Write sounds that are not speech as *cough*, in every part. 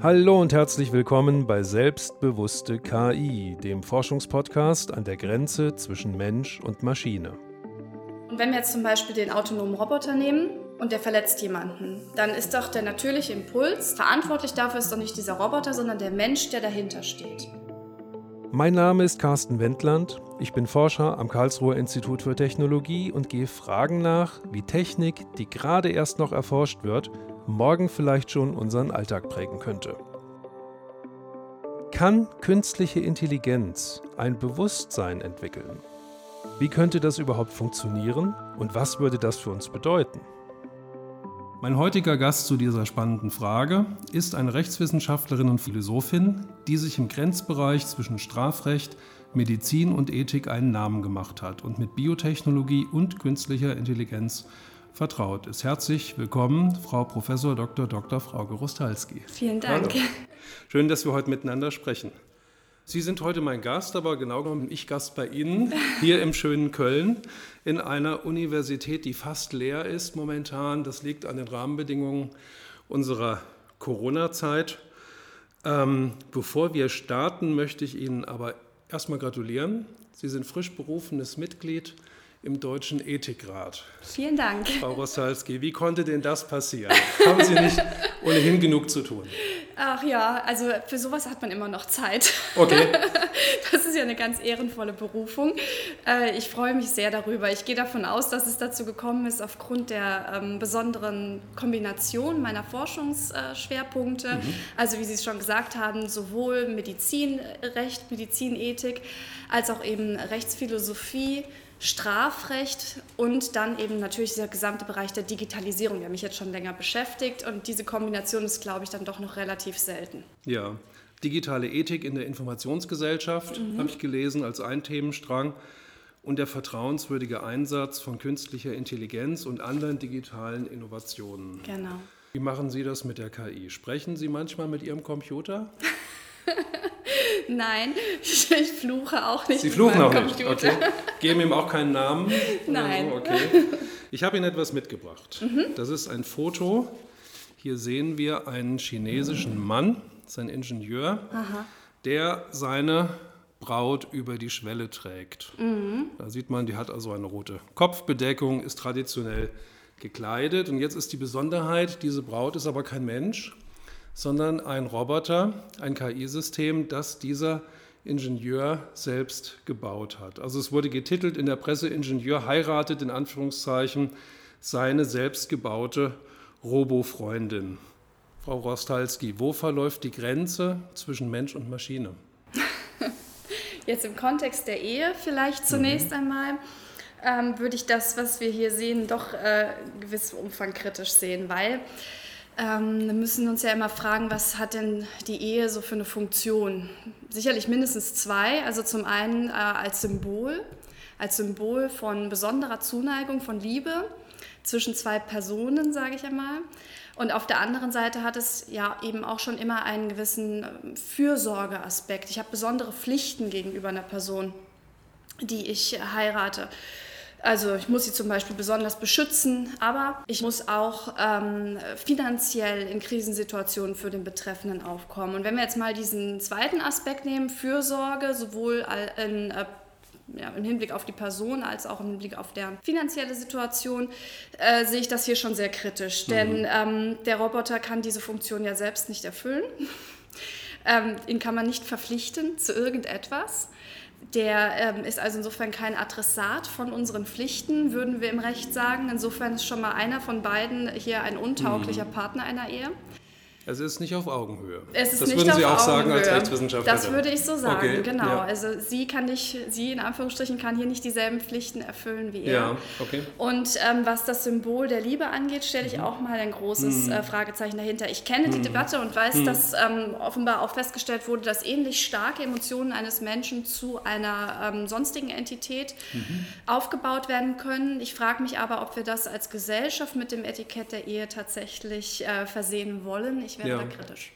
Hallo und herzlich willkommen bei Selbstbewusste KI, dem Forschungspodcast an der Grenze zwischen Mensch und Maschine. Und wenn wir jetzt zum Beispiel den autonomen Roboter nehmen und der verletzt jemanden, dann ist doch der natürliche Impuls, verantwortlich dafür ist doch nicht dieser Roboter, sondern der Mensch, der dahinter steht. Mein Name ist Carsten Wendland. Ich bin Forscher am Karlsruher Institut für Technologie und gehe Fragen nach, wie Technik, die gerade erst noch erforscht wird, morgen vielleicht schon unseren Alltag prägen könnte. Kann künstliche Intelligenz ein Bewusstsein entwickeln? Wie könnte das überhaupt funktionieren und was würde das für uns bedeuten? Mein heutiger Gast zu dieser spannenden Frage ist eine Rechtswissenschaftlerin und Philosophin, die sich im Grenzbereich zwischen Strafrecht, Medizin und Ethik einen Namen gemacht hat und mit Biotechnologie und künstlicher Intelligenz vertraut ist. Herzlich willkommen, Frau Prof. Dr. Dr. Frauke Rostalski. Vielen Dank. Hallo. Schön, dass wir heute miteinander sprechen. Sie sind heute mein Gast, aber genau genommen bin ich Gast bei Ihnen *laughs* hier im schönen Köln in einer Universität, die fast leer ist momentan. Das liegt an den Rahmenbedingungen unserer Corona-Zeit. Ähm, bevor wir starten, möchte ich Ihnen aber erstmal gratulieren. Sie sind frisch berufenes Mitglied im Deutschen Ethikrat. Vielen Dank. Frau Rossalski, wie konnte denn das passieren? Haben Sie nicht ohnehin genug zu tun? Ach ja, also für sowas hat man immer noch Zeit. Okay. *laughs* Das ist ja eine ganz ehrenvolle Berufung. Äh, ich freue mich sehr darüber. Ich gehe davon aus, dass es dazu gekommen ist aufgrund der ähm, besonderen Kombination meiner Forschungsschwerpunkte. Mhm. Also wie Sie es schon gesagt haben, sowohl Medizinrecht, Medizinethik als auch eben Rechtsphilosophie. Strafrecht und dann eben natürlich der gesamte Bereich der Digitalisierung, der mich jetzt schon länger beschäftigt. Und diese Kombination ist, glaube ich, dann doch noch relativ selten. Ja, digitale Ethik in der Informationsgesellschaft mhm. habe ich gelesen als ein Themenstrang und der vertrauenswürdige Einsatz von künstlicher Intelligenz und anderen digitalen Innovationen. Genau. Wie machen Sie das mit der KI? Sprechen Sie manchmal mit Ihrem Computer? *laughs* *laughs* Nein, *laughs* ich fluche auch nicht. Sie fluchen auch nicht. Okay. Geben ihm auch keinen Namen. *laughs* Nein. Okay. Ich habe Ihnen etwas mitgebracht. Mhm. Das ist ein Foto. Hier sehen wir einen chinesischen Mann, sein Ingenieur, Aha. der seine Braut über die Schwelle trägt. Mhm. Da sieht man, die hat also eine rote Kopfbedeckung, ist traditionell gekleidet. Und jetzt ist die Besonderheit, diese Braut ist aber kein Mensch, sondern ein Roboter, ein KI-System, das dieser Ingenieur selbst gebaut hat. Also es wurde getitelt in der Presse, Ingenieur heiratet in Anführungszeichen seine selbstgebaute Robo-Freundin. Frau Rostalski, wo verläuft die Grenze zwischen Mensch und Maschine? *laughs* Jetzt im Kontext der Ehe vielleicht zunächst mhm. einmal. Ähm, würde ich das, was wir hier sehen, doch äh, gewissem Umfang kritisch sehen, weil ähm, wir müssen uns ja immer fragen, was hat denn die Ehe so für eine Funktion? Sicherlich mindestens zwei. Also zum einen äh, als Symbol, als Symbol von besonderer Zuneigung, von Liebe zwischen zwei Personen, sage ich einmal. Und auf der anderen Seite hat es ja eben auch schon immer einen gewissen ähm, Fürsorgeaspekt. Ich habe besondere Pflichten gegenüber einer Person, die ich heirate. Also ich muss sie zum Beispiel besonders beschützen, aber ich muss auch ähm, finanziell in Krisensituationen für den Betreffenden aufkommen. Und wenn wir jetzt mal diesen zweiten Aspekt nehmen, Fürsorge, sowohl in äh, ja, im Hinblick auf die Person als auch im Hinblick auf deren finanzielle Situation, äh, sehe ich das hier schon sehr kritisch. Mhm. Denn ähm, der Roboter kann diese Funktion ja selbst nicht erfüllen. *laughs* ähm, ihn kann man nicht verpflichten zu irgendetwas. Der ähm, ist also insofern kein Adressat von unseren Pflichten, würden wir im Recht sagen. Insofern ist schon mal einer von beiden hier ein untauglicher mhm. Partner einer Ehe. Es ist nicht auf Augenhöhe. Es ist das nicht würden Sie auf auch Augenhöhe. sagen als Rechtswissenschaftler. Das würde ich so sagen, okay. genau. Ja. Also sie kann nicht, sie in Anführungsstrichen kann hier nicht dieselben Pflichten erfüllen wie er. Ja, okay. Und ähm, was das Symbol der Liebe angeht, stelle ich mhm. auch mal ein großes mhm. äh, Fragezeichen dahinter. Ich kenne mhm. die Debatte und weiß, mhm. dass ähm, offenbar auch festgestellt wurde, dass ähnlich starke Emotionen eines Menschen zu einer ähm, sonstigen Entität mhm. aufgebaut werden können. Ich frage mich aber, ob wir das als Gesellschaft mit dem Etikett der Ehe tatsächlich äh, versehen wollen. Ich wäre ja. da kritisch.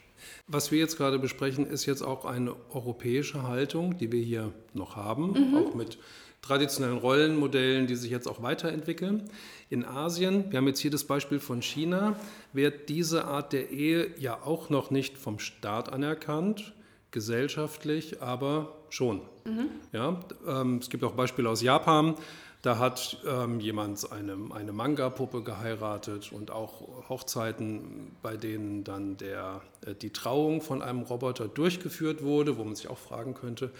Was wir jetzt gerade besprechen, ist jetzt auch eine europäische Haltung, die wir hier noch haben, mhm. auch mit traditionellen Rollenmodellen, die sich jetzt auch weiterentwickeln. In Asien, wir haben jetzt hier das Beispiel von China, wird diese Art der Ehe ja auch noch nicht vom Staat anerkannt, gesellschaftlich aber schon. Mhm. Ja, ähm, es gibt auch Beispiele aus Japan, da hat ähm, jemand eine, eine Manga-Puppe geheiratet und auch Hochzeiten, bei denen dann der, äh, die Trauung von einem Roboter durchgeführt wurde, wo man sich auch fragen könnte,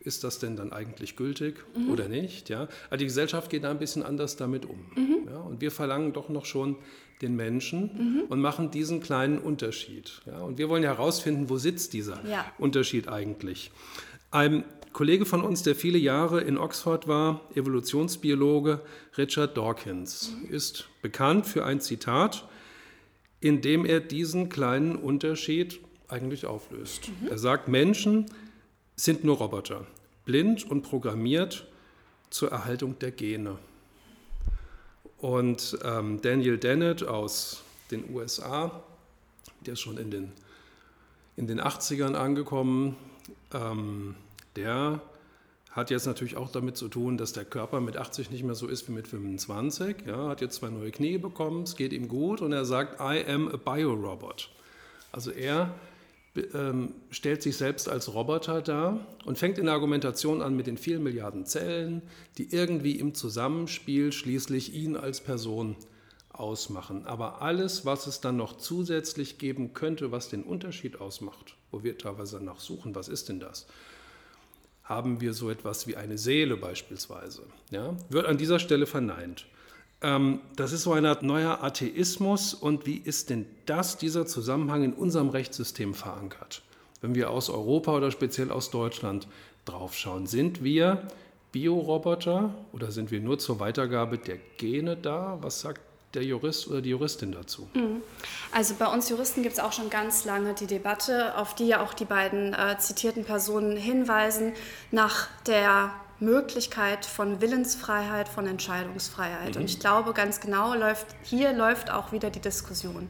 ist das denn dann eigentlich gültig mhm. oder nicht? Ja? Also die Gesellschaft geht da ein bisschen anders damit um. Mhm. Ja? Und wir verlangen doch noch schon den Menschen mhm. und machen diesen kleinen Unterschied. Ja? Und wir wollen herausfinden, wo sitzt dieser ja. Unterschied eigentlich. Ein Kollege von uns, der viele Jahre in Oxford war, Evolutionsbiologe Richard Dawkins, ist bekannt für ein Zitat, in dem er diesen kleinen Unterschied eigentlich auflöst. Mhm. Er sagt, Menschen sind nur Roboter, blind und programmiert zur Erhaltung der Gene. Und ähm, Daniel Dennett aus den USA, der ist schon in den, in den 80ern angekommen, ähm, der hat jetzt natürlich auch damit zu tun, dass der Körper mit 80 nicht mehr so ist wie mit 25. Ja, hat jetzt zwei neue Knie bekommen, es geht ihm gut und er sagt, I am a Biorobot. Also er ähm, stellt sich selbst als Roboter dar und fängt in der Argumentation an mit den vielen Milliarden Zellen, die irgendwie im Zusammenspiel schließlich ihn als Person ausmachen. Aber alles, was es dann noch zusätzlich geben könnte, was den Unterschied ausmacht, wo wir teilweise danach suchen, was ist denn das? Haben wir so etwas wie eine Seele beispielsweise. Ja? Wird an dieser Stelle verneint. Ähm, das ist so eine Art neuer Atheismus und wie ist denn das, dieser Zusammenhang in unserem Rechtssystem verankert? Wenn wir aus Europa oder speziell aus Deutschland draufschauen, sind wir Bioroboter oder sind wir nur zur Weitergabe der Gene da? Was sagt der Jurist oder die Juristin dazu? Mhm. Also bei uns Juristen gibt es auch schon ganz lange die Debatte, auf die ja auch die beiden äh, zitierten Personen hinweisen, nach der Möglichkeit von Willensfreiheit, von Entscheidungsfreiheit. Mhm. Und ich glaube, ganz genau läuft, hier läuft auch wieder die Diskussion.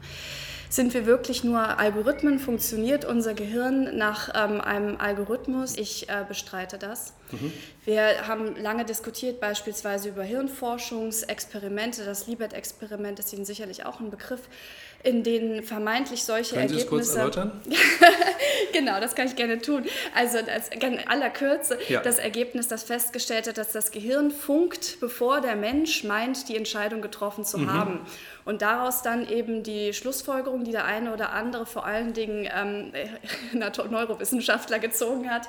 Sind wir wirklich nur Algorithmen? Funktioniert unser Gehirn nach ähm, einem Algorithmus? Ich äh, bestreite das. Mhm. Wir haben lange diskutiert, beispielsweise über Hirnforschungsexperimente. Das Libet-Experiment ist Ihnen sicherlich auch ein Begriff in denen vermeintlich solche Können Sie Ergebnisse. Es kurz erläutern? *laughs* genau, das kann ich gerne tun. Also das, in aller Kürze ja. das Ergebnis, das festgestellt hat, dass das Gehirn funkt, bevor der Mensch meint, die Entscheidung getroffen zu mhm. haben. Und daraus dann eben die Schlussfolgerung, die der eine oder andere, vor allen Dingen ähm, *laughs* Neurowissenschaftler gezogen hat,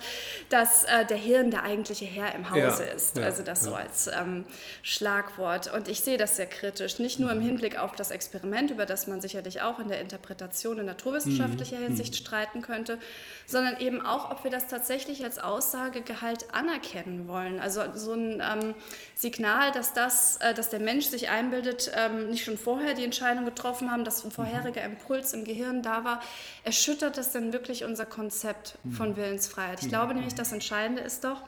dass äh, der Hirn der eigentliche Herr im Hause ja. ist. Ja. Also das so als ähm, Schlagwort. Und ich sehe das sehr kritisch, nicht nur im mhm. Hinblick auf das Experiment, über das man sicher sicherlich auch in der Interpretation in naturwissenschaftlicher mhm. Hinsicht streiten könnte, sondern eben auch, ob wir das tatsächlich als Aussagegehalt anerkennen wollen. Also so ein ähm, Signal, dass, das, äh, dass der Mensch sich einbildet, ähm, nicht schon vorher die Entscheidung getroffen haben, dass ein mhm. vorheriger Impuls im Gehirn da war, erschüttert das denn wirklich unser Konzept mhm. von Willensfreiheit? Ich glaube nämlich, das Entscheidende ist doch,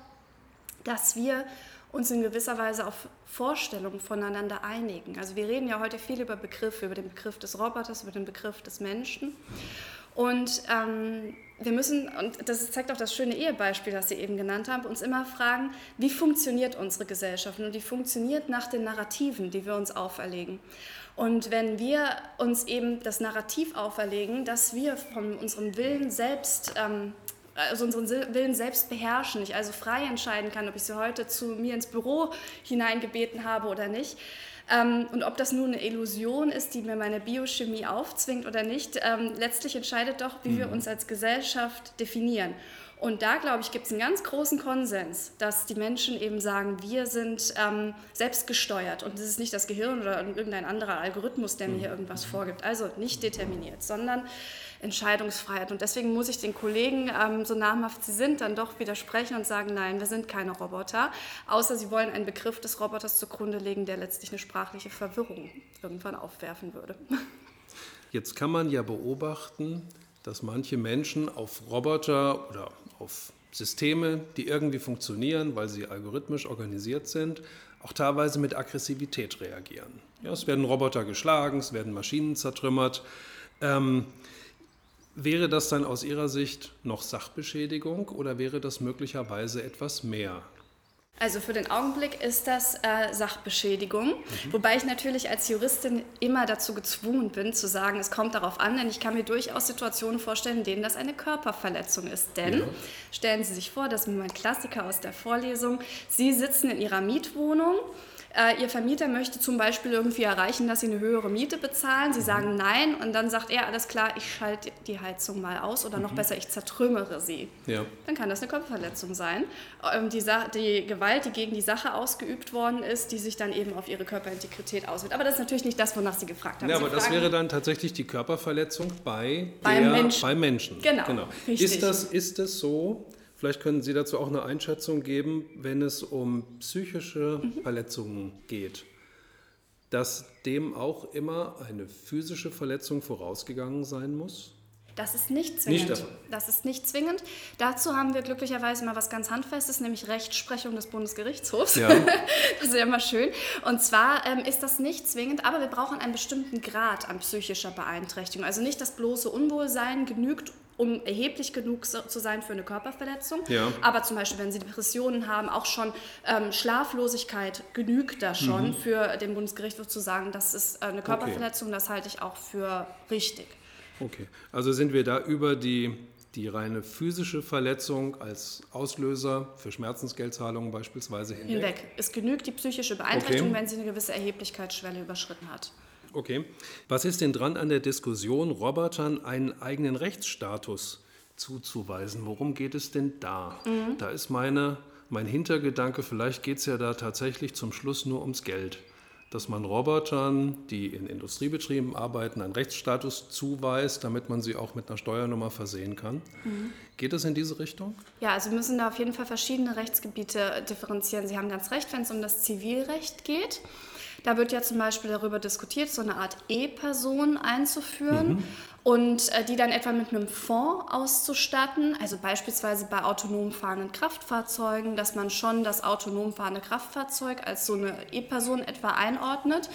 dass wir uns in gewisser Weise auf Vorstellungen voneinander einigen. Also wir reden ja heute viel über Begriffe, über den Begriff des Roboters, über den Begriff des Menschen. Und ähm, wir müssen, und das zeigt auch das schöne Ehebeispiel, das Sie eben genannt haben, uns immer fragen, wie funktioniert unsere Gesellschaft? Und die funktioniert nach den Narrativen, die wir uns auferlegen. Und wenn wir uns eben das Narrativ auferlegen, dass wir von unserem Willen selbst ähm, also unseren Willen selbst beherrschen, ich also frei entscheiden kann, ob ich sie heute zu mir ins Büro hineingebeten habe oder nicht. Ähm, und ob das nun eine Illusion ist, die mir meine Biochemie aufzwingt oder nicht, ähm, letztlich entscheidet doch, wie mhm. wir uns als Gesellschaft definieren. Und da, glaube ich, gibt es einen ganz großen Konsens, dass die Menschen eben sagen, wir sind ähm, selbstgesteuert und es ist nicht das Gehirn oder irgendein anderer Algorithmus, der mir hier mhm. irgendwas vorgibt. Also nicht determiniert, sondern Entscheidungsfreiheit. Und deswegen muss ich den Kollegen, ähm, so namhaft sie sind, dann doch widersprechen und sagen, nein, wir sind keine Roboter, außer sie wollen einen Begriff des Roboters zugrunde legen, der letztlich eine sprachliche Verwirrung irgendwann aufwerfen würde. Jetzt kann man ja beobachten, dass manche Menschen auf Roboter oder auf Systeme, die irgendwie funktionieren, weil sie algorithmisch organisiert sind, auch teilweise mit Aggressivität reagieren. Ja, es werden Roboter geschlagen, es werden Maschinen zertrümmert. Ähm, Wäre das dann aus Ihrer Sicht noch Sachbeschädigung oder wäre das möglicherweise etwas mehr? Also für den Augenblick ist das äh, Sachbeschädigung, mhm. wobei ich natürlich als Juristin immer dazu gezwungen bin zu sagen, es kommt darauf an, denn ich kann mir durchaus Situationen vorstellen, in denen das eine Körperverletzung ist. Denn ja. stellen Sie sich vor, das ist mein Klassiker aus der Vorlesung, Sie sitzen in Ihrer Mietwohnung äh, Ihr Vermieter möchte zum Beispiel irgendwie erreichen, dass Sie eine höhere Miete bezahlen. Sie sagen mhm. nein und dann sagt er, alles klar, ich schalte die Heizung mal aus oder noch mhm. besser, ich zertrümmere sie. Ja. Dann kann das eine Körperverletzung sein. Ähm, die, die, Gewalt, die gegen die Sache ausgeübt worden ist, die sich dann eben auf Ihre Körperintegrität auswirkt. Aber das ist natürlich nicht das, wonach Sie gefragt haben. Ja, aber das wäre dann tatsächlich die Körperverletzung bei, der, Menschen. Bei Menschen. Genau. genau. Ist, das, ist das so? Vielleicht können Sie dazu auch eine Einschätzung geben, wenn es um psychische mhm. Verletzungen geht, dass dem auch immer eine physische Verletzung vorausgegangen sein muss? Das ist nicht zwingend. Nicht das ist nicht zwingend. Dazu haben wir glücklicherweise mal was ganz Handfestes, nämlich Rechtsprechung des Bundesgerichtshofs. Ja. *laughs* das ist ja immer schön. Und zwar ähm, ist das nicht zwingend, aber wir brauchen einen bestimmten Grad an psychischer Beeinträchtigung. Also nicht das bloße Unwohlsein genügt, um erheblich genug zu sein für eine Körperverletzung. Ja. Aber zum Beispiel, wenn Sie Depressionen haben, auch schon ähm, Schlaflosigkeit genügt da schon mhm. für den Bundesgerichtshof zu sagen, das ist äh, eine Körperverletzung, okay. das halte ich auch für richtig. Okay, also sind wir da über die, die reine physische Verletzung als Auslöser für Schmerzensgeldzahlungen beispielsweise hinweg? Hinweg. Es genügt die psychische Beeinträchtigung, okay. wenn sie eine gewisse Erheblichkeitsschwelle überschritten hat. Okay. Was ist denn dran an der Diskussion, Robotern einen eigenen Rechtsstatus zuzuweisen? Worum geht es denn da? Mhm. Da ist meine, mein Hintergedanke, vielleicht geht es ja da tatsächlich zum Schluss nur ums Geld. Dass man Robotern, die in Industriebetrieben arbeiten, einen Rechtsstatus zuweist, damit man sie auch mit einer Steuernummer versehen kann. Mhm. Geht es in diese Richtung? Ja, also wir müssen da auf jeden Fall verschiedene Rechtsgebiete differenzieren. Sie haben ganz recht, wenn es um das Zivilrecht geht. Da wird ja zum Beispiel darüber diskutiert, so eine Art E-Person einzuführen mhm. und äh, die dann etwa mit einem Fonds auszustatten. Also beispielsweise bei autonom fahrenden Kraftfahrzeugen, dass man schon das autonom fahrende Kraftfahrzeug als so eine E-Person etwa einordnet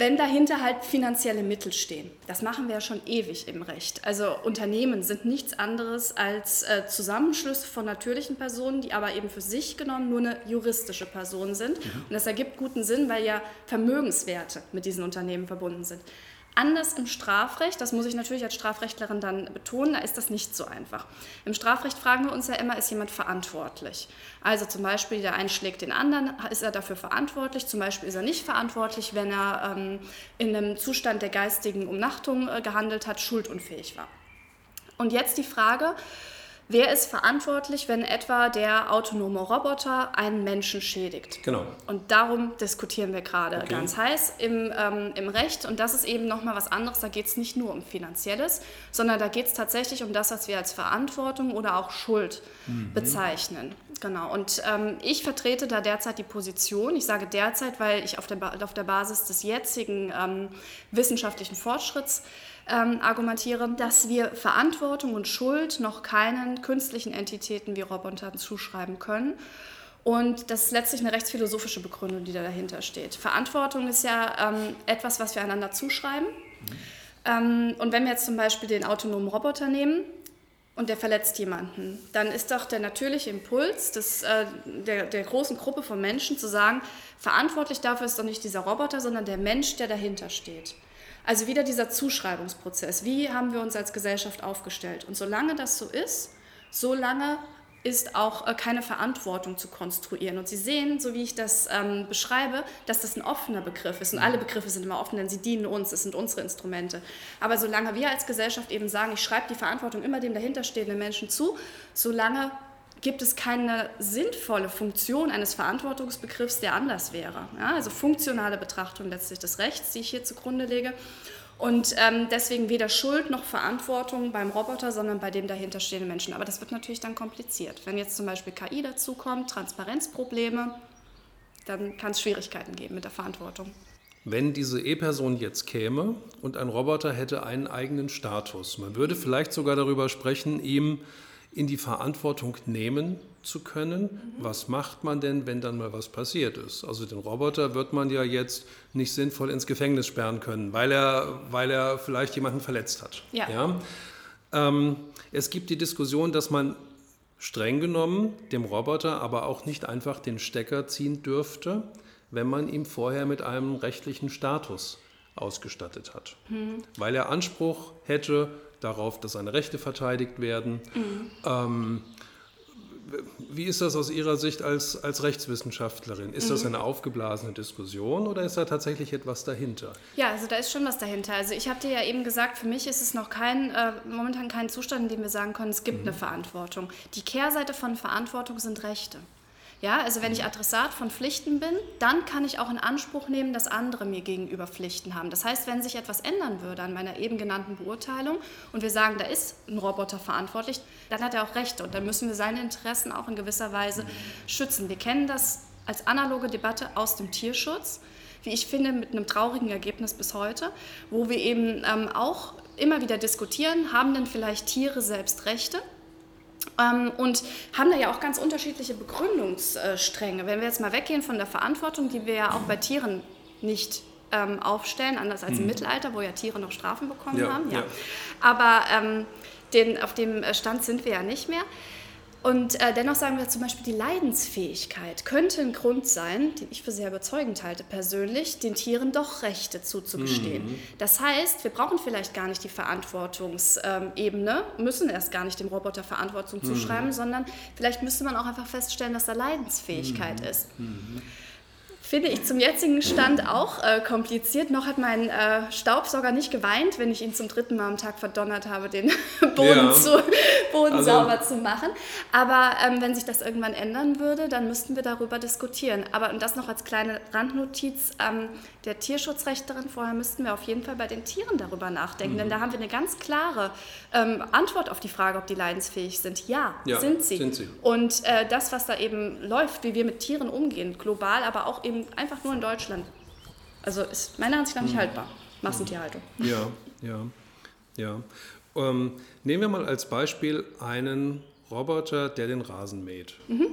wenn dahinter halt finanzielle Mittel stehen. Das machen wir ja schon ewig im Recht. Also Unternehmen sind nichts anderes als äh, Zusammenschlüsse von natürlichen Personen, die aber eben für sich genommen nur eine juristische Person sind. Mhm. Und das ergibt guten Sinn, weil ja Vermögenswerte mit diesen Unternehmen verbunden sind. Anders im Strafrecht, das muss ich natürlich als Strafrechtlerin dann betonen, da ist das nicht so einfach. Im Strafrecht fragen wir uns ja immer, ist jemand verantwortlich? Also zum Beispiel, der einen schlägt den anderen, ist er dafür verantwortlich? Zum Beispiel ist er nicht verantwortlich, wenn er ähm, in einem Zustand der geistigen Umnachtung äh, gehandelt hat, schuldunfähig war. Und jetzt die Frage, Wer ist verantwortlich, wenn etwa der autonome Roboter einen Menschen schädigt? Genau. Und darum diskutieren wir gerade okay. ganz heiß im, ähm, im Recht. Und das ist eben nochmal was anderes. Da geht es nicht nur um Finanzielles, sondern da geht es tatsächlich um das, was wir als Verantwortung oder auch Schuld mhm. bezeichnen. Genau. Und ähm, ich vertrete da derzeit die Position, ich sage derzeit, weil ich auf der, ba auf der Basis des jetzigen ähm, wissenschaftlichen Fortschritts ähm, argumentiere, dass wir Verantwortung und Schuld noch keinen künstlichen Entitäten wie Robotern zuschreiben können. Und das ist letztlich eine rechtsphilosophische Begründung, die da dahinter steht. Verantwortung ist ja ähm, etwas, was wir einander zuschreiben. Mhm. Ähm, und wenn wir jetzt zum Beispiel den autonomen Roboter nehmen und der verletzt jemanden, dann ist doch der natürliche Impuls des, äh, der, der großen Gruppe von Menschen zu sagen, verantwortlich dafür ist doch nicht dieser Roboter, sondern der Mensch, der dahinter steht. Also wieder dieser Zuschreibungsprozess. Wie haben wir uns als Gesellschaft aufgestellt? Und solange das so ist, solange ist auch äh, keine Verantwortung zu konstruieren. Und Sie sehen, so wie ich das ähm, beschreibe, dass das ein offener Begriff ist. Und alle Begriffe sind immer offen, denn sie dienen uns, es sind unsere Instrumente. Aber solange wir als Gesellschaft eben sagen, ich schreibe die Verantwortung immer dem dahinterstehenden Menschen zu, solange gibt es keine sinnvolle Funktion eines Verantwortungsbegriffs, der anders wäre. Ja, also funktionale Betrachtung letztlich des Rechts, die ich hier zugrunde lege. Und ähm, deswegen weder Schuld noch Verantwortung beim Roboter, sondern bei dem dahinterstehenden Menschen. Aber das wird natürlich dann kompliziert. Wenn jetzt zum Beispiel KI dazukommt, Transparenzprobleme, dann kann es Schwierigkeiten geben mit der Verantwortung. Wenn diese E-Person jetzt käme und ein Roboter hätte einen eigenen Status, man würde vielleicht sogar darüber sprechen, ihm in die Verantwortung nehmen zu können. Mhm. Was macht man denn, wenn dann mal was passiert ist? Also den Roboter wird man ja jetzt nicht sinnvoll ins Gefängnis sperren können, weil er, weil er vielleicht jemanden verletzt hat. Ja. ja? Ähm, es gibt die Diskussion, dass man streng genommen dem Roboter aber auch nicht einfach den Stecker ziehen dürfte, wenn man ihn vorher mit einem rechtlichen Status ausgestattet hat. Mhm. Weil er Anspruch hätte darauf, dass seine Rechte verteidigt werden. Mhm. Ähm, wie ist das aus Ihrer Sicht als, als Rechtswissenschaftlerin? Ist mhm. das eine aufgeblasene Diskussion oder ist da tatsächlich etwas dahinter? Ja, also da ist schon was dahinter. Also ich habe dir ja eben gesagt, für mich ist es noch kein, äh, momentan kein Zustand, in dem wir sagen können, es gibt mhm. eine Verantwortung. Die Kehrseite von Verantwortung sind Rechte. Ja, also wenn ich Adressat von Pflichten bin, dann kann ich auch in Anspruch nehmen, dass andere mir gegenüber Pflichten haben. Das heißt, wenn sich etwas ändern würde an meiner eben genannten Beurteilung und wir sagen, da ist ein Roboter verantwortlich, dann hat er auch Rechte und dann müssen wir seine Interessen auch in gewisser Weise schützen. Wir kennen das als analoge Debatte aus dem Tierschutz, wie ich finde, mit einem traurigen Ergebnis bis heute, wo wir eben ähm, auch immer wieder diskutieren, haben denn vielleicht Tiere selbst Rechte? Ähm, und haben da ja auch ganz unterschiedliche Begründungsstränge. Wenn wir jetzt mal weggehen von der Verantwortung, die wir ja auch bei Tieren nicht ähm, aufstellen, anders als im mhm. Mittelalter, wo ja Tiere noch Strafen bekommen ja, haben. Ja. ja. Aber ähm, den, auf dem Stand sind wir ja nicht mehr. Und äh, dennoch sagen wir zum Beispiel, die Leidensfähigkeit könnte ein Grund sein, den ich für sehr überzeugend halte persönlich, den Tieren doch Rechte zuzugestehen. Mhm. Das heißt, wir brauchen vielleicht gar nicht die Verantwortungsebene, müssen erst gar nicht dem Roboter Verantwortung mhm. zuschreiben, sondern vielleicht müsste man auch einfach feststellen, dass da Leidensfähigkeit mhm. ist. Finde ich zum jetzigen Stand auch äh, kompliziert. Noch hat mein äh, Staubsauger nicht geweint, wenn ich ihn zum dritten Mal am Tag verdonnert habe, den *laughs* Boden, ja. zu, Boden also, sauber zu machen. Aber ähm, wenn sich das irgendwann ändern würde, dann müssten wir darüber diskutieren. Aber und das noch als kleine Randnotiz ähm, der Tierschutzrechterin, vorher müssten wir auf jeden Fall bei den Tieren darüber nachdenken. Mhm. Denn da haben wir eine ganz klare ähm, Antwort auf die Frage, ob die leidensfähig sind. Ja, ja sind, sie. sind, sie. Und äh, das, was da eben läuft, wie wir mit Tieren umgehen, global, aber auch eben einfach nur in Deutschland. Also ist meiner Ansicht nach nicht mhm. haltbar. Massentierhaltung. Ja, ja, ja. Ähm, nehmen wir mal als Beispiel einen Roboter, der den Rasen mäht. Mhm.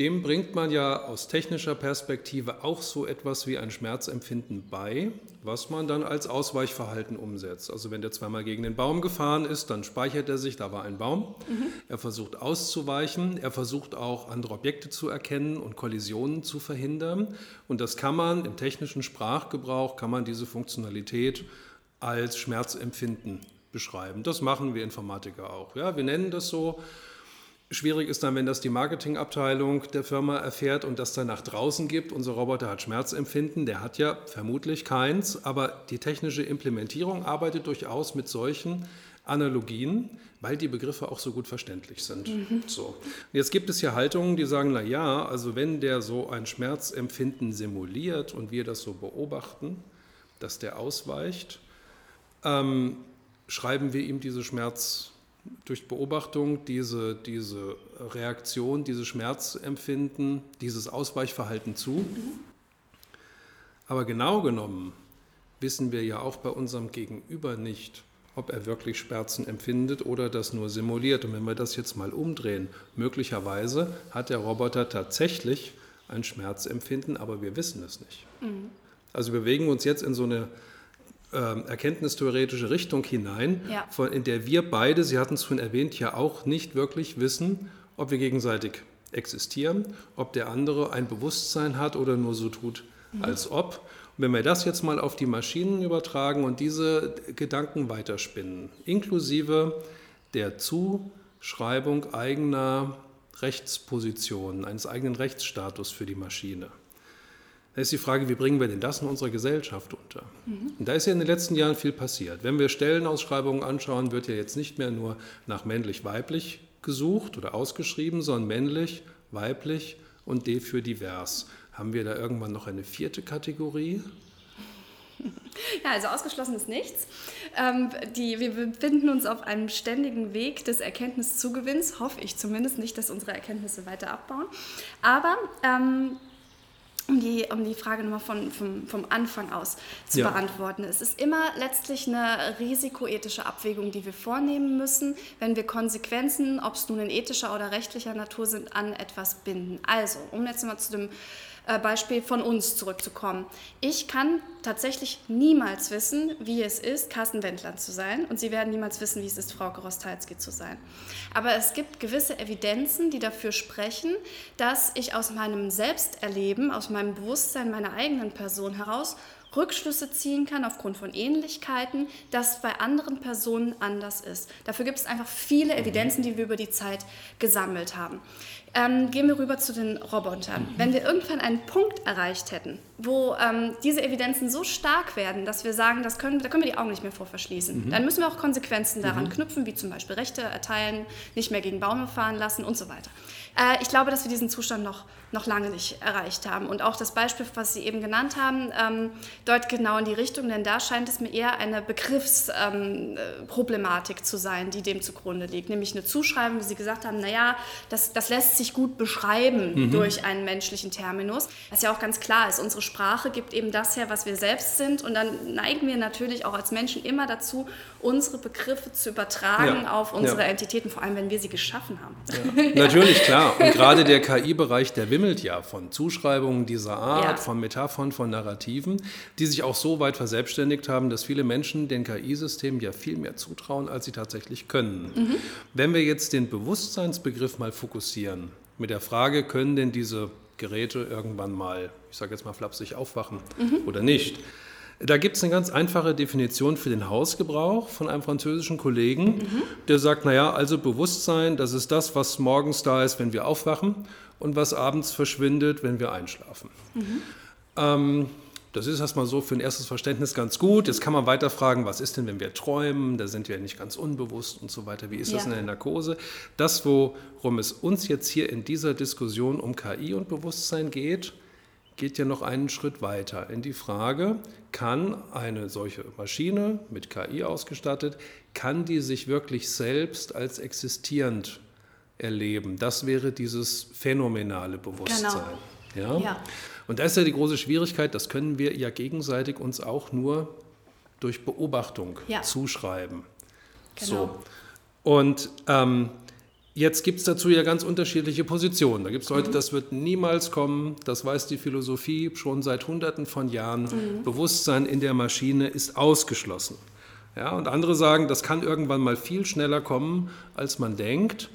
Dem bringt man ja aus technischer Perspektive auch so etwas wie ein Schmerzempfinden bei, was man dann als Ausweichverhalten umsetzt. Also wenn der zweimal gegen den Baum gefahren ist, dann speichert er sich, da war ein Baum. Mhm. Er versucht auszuweichen, er versucht auch andere Objekte zu erkennen und Kollisionen zu verhindern. Und das kann man im technischen Sprachgebrauch, kann man diese Funktionalität als Schmerzempfinden beschreiben. Das machen wir Informatiker auch. Ja, wir nennen das so. Schwierig ist dann, wenn das die Marketingabteilung der Firma erfährt und das dann nach draußen gibt. Unser Roboter hat Schmerzempfinden, der hat ja vermutlich keins, aber die technische Implementierung arbeitet durchaus mit solchen Analogien, weil die Begriffe auch so gut verständlich sind. Mhm. So. Jetzt gibt es ja Haltungen, die sagen, na ja, also wenn der so ein Schmerzempfinden simuliert und wir das so beobachten, dass der ausweicht, ähm, schreiben wir ihm diese Schmerzempfinden durch Beobachtung diese, diese Reaktion, dieses Schmerzempfinden, dieses Ausweichverhalten zu. Aber genau genommen wissen wir ja auch bei unserem Gegenüber nicht, ob er wirklich Schmerzen empfindet oder das nur simuliert. Und wenn wir das jetzt mal umdrehen, möglicherweise hat der Roboter tatsächlich ein Schmerzempfinden, aber wir wissen es nicht. Mhm. Also wir bewegen uns jetzt in so eine ähm, erkenntnistheoretische Richtung hinein, ja. von, in der wir beide, Sie hatten es vorhin erwähnt, ja auch nicht wirklich wissen, ob wir gegenseitig existieren, ob der andere ein Bewusstsein hat oder nur so tut, mhm. als ob. Und wenn wir das jetzt mal auf die Maschinen übertragen und diese Gedanken weiterspinnen, inklusive der Zuschreibung eigener Rechtspositionen, eines eigenen Rechtsstatus für die Maschine. Da ist die Frage, wie bringen wir denn das in unserer Gesellschaft unter? Mhm. Und da ist ja in den letzten Jahren viel passiert. Wenn wir Stellenausschreibungen anschauen, wird ja jetzt nicht mehr nur nach männlich-weiblich gesucht oder ausgeschrieben, sondern männlich, weiblich und D für divers. Haben wir da irgendwann noch eine vierte Kategorie? Ja, also ausgeschlossen ist nichts. Ähm, die, wir befinden uns auf einem ständigen Weg des Erkenntniszugewinns, hoffe ich zumindest nicht, dass unsere Erkenntnisse weiter abbauen. Aber ähm, um die, um die Frage nochmal von, vom, vom Anfang aus zu ja. beantworten. Es ist immer letztlich eine risikoethische Abwägung, die wir vornehmen müssen, wenn wir Konsequenzen, ob es nun in ethischer oder rechtlicher Natur sind, an etwas binden. Also, um jetzt mal zu dem äh, Beispiel von uns zurückzukommen. Ich kann tatsächlich niemals wissen, wie es ist, Carsten Wendland zu sein. Und Sie werden niemals wissen, wie es ist, Frau Rostalski zu sein. Aber es gibt gewisse Evidenzen, die dafür sprechen, dass ich aus meinem Selbsterleben, aus meinem Bewusstsein meiner eigenen Person heraus Rückschlüsse ziehen kann aufgrund von Ähnlichkeiten, das bei anderen Personen anders ist. Dafür gibt es einfach viele Evidenzen, die wir über die Zeit gesammelt haben. Ähm, gehen wir rüber zu den Robotern. Wenn wir irgendwann einen Punkt erreicht hätten, wo ähm, diese Evidenzen so stark werden, dass wir sagen, das können, da können wir die Augen nicht mehr vor verschließen, mhm. dann müssen wir auch Konsequenzen daran mhm. knüpfen, wie zum Beispiel Rechte erteilen, nicht mehr gegen Baume fahren lassen und so weiter. Äh, ich glaube, dass wir diesen Zustand noch, noch lange nicht erreicht haben. Und auch das Beispiel, was Sie eben genannt haben, ähm, deutet genau in die Richtung, denn da scheint es mir eher eine Begriffsproblematik ähm, zu sein, die dem zugrunde liegt. Nämlich eine Zuschreibung, wie Sie gesagt haben, naja, das, das lässt sich gut beschreiben mhm. durch einen menschlichen Terminus. Was ja auch ganz klar ist, unsere Sprache gibt eben das her, was wir selbst sind. Und dann neigen wir natürlich auch als Menschen immer dazu, unsere Begriffe zu übertragen ja. auf unsere ja. Entitäten, vor allem wenn wir sie geschaffen haben. Ja. Natürlich, klar. *laughs* Und gerade der KI-Bereich, der wimmelt ja von Zuschreibungen dieser Art, von Metaphern, von Narrativen, die sich auch so weit verselbstständigt haben, dass viele Menschen den KI-Systemen ja viel mehr zutrauen, als sie tatsächlich können. Mhm. Wenn wir jetzt den Bewusstseinsbegriff mal fokussieren, mit der Frage, können denn diese Geräte irgendwann mal, ich sage jetzt mal flapsig, aufwachen mhm. oder nicht? Da gibt es eine ganz einfache Definition für den Hausgebrauch von einem französischen Kollegen, mhm. der sagt, naja, also Bewusstsein, das ist das, was morgens da ist, wenn wir aufwachen und was abends verschwindet, wenn wir einschlafen. Mhm. Ähm, das ist erstmal so für ein erstes Verständnis ganz gut. Jetzt kann man weiter fragen, was ist denn, wenn wir träumen? Da sind wir nicht ganz unbewusst und so weiter. Wie ist ja. das in der Narkose? Das, worum es uns jetzt hier in dieser Diskussion um KI und Bewusstsein geht, geht ja noch einen Schritt weiter in die Frage, kann eine solche Maschine mit KI ausgestattet, kann die sich wirklich selbst als existierend erleben? Das wäre dieses phänomenale Bewusstsein. Genau. Ja? ja? Und da ist ja die große Schwierigkeit, das können wir ja gegenseitig uns auch nur durch Beobachtung ja. zuschreiben. Genau. So. Und ähm, Jetzt gibt es dazu ja ganz unterschiedliche Positionen. Da gibt es Leute, mhm. das wird niemals kommen, das weiß die Philosophie schon seit Hunderten von Jahren. Mhm. Bewusstsein in der Maschine ist ausgeschlossen. Ja, und andere sagen, das kann irgendwann mal viel schneller kommen, als man denkt,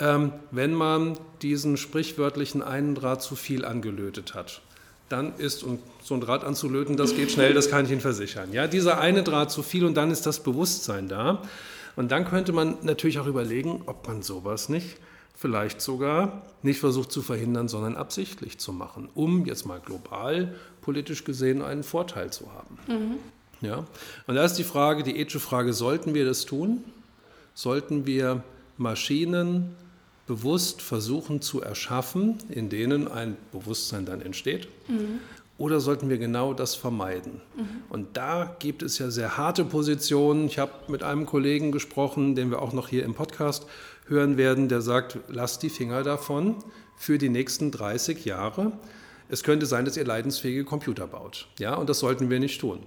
ähm, wenn man diesen sprichwörtlichen einen Draht zu viel angelötet hat. Dann ist, und so ein Draht anzulöten, das geht schnell, das kann ich Ihnen versichern. Ja, dieser eine Draht zu viel und dann ist das Bewusstsein da. Und dann könnte man natürlich auch überlegen, ob man sowas nicht vielleicht sogar nicht versucht zu verhindern, sondern absichtlich zu machen, um jetzt mal global politisch gesehen einen Vorteil zu haben. Mhm. Ja? Und da ist die Frage, die ethische Frage, sollten wir das tun? Sollten wir Maschinen bewusst versuchen zu erschaffen, in denen ein Bewusstsein dann entsteht? Mhm. Oder sollten wir genau das vermeiden? Mhm. Und da gibt es ja sehr harte Positionen. Ich habe mit einem Kollegen gesprochen, den wir auch noch hier im Podcast hören werden, der sagt, lasst die Finger davon für die nächsten 30 Jahre. Es könnte sein, dass ihr leidensfähige Computer baut. Ja, und das sollten wir nicht tun.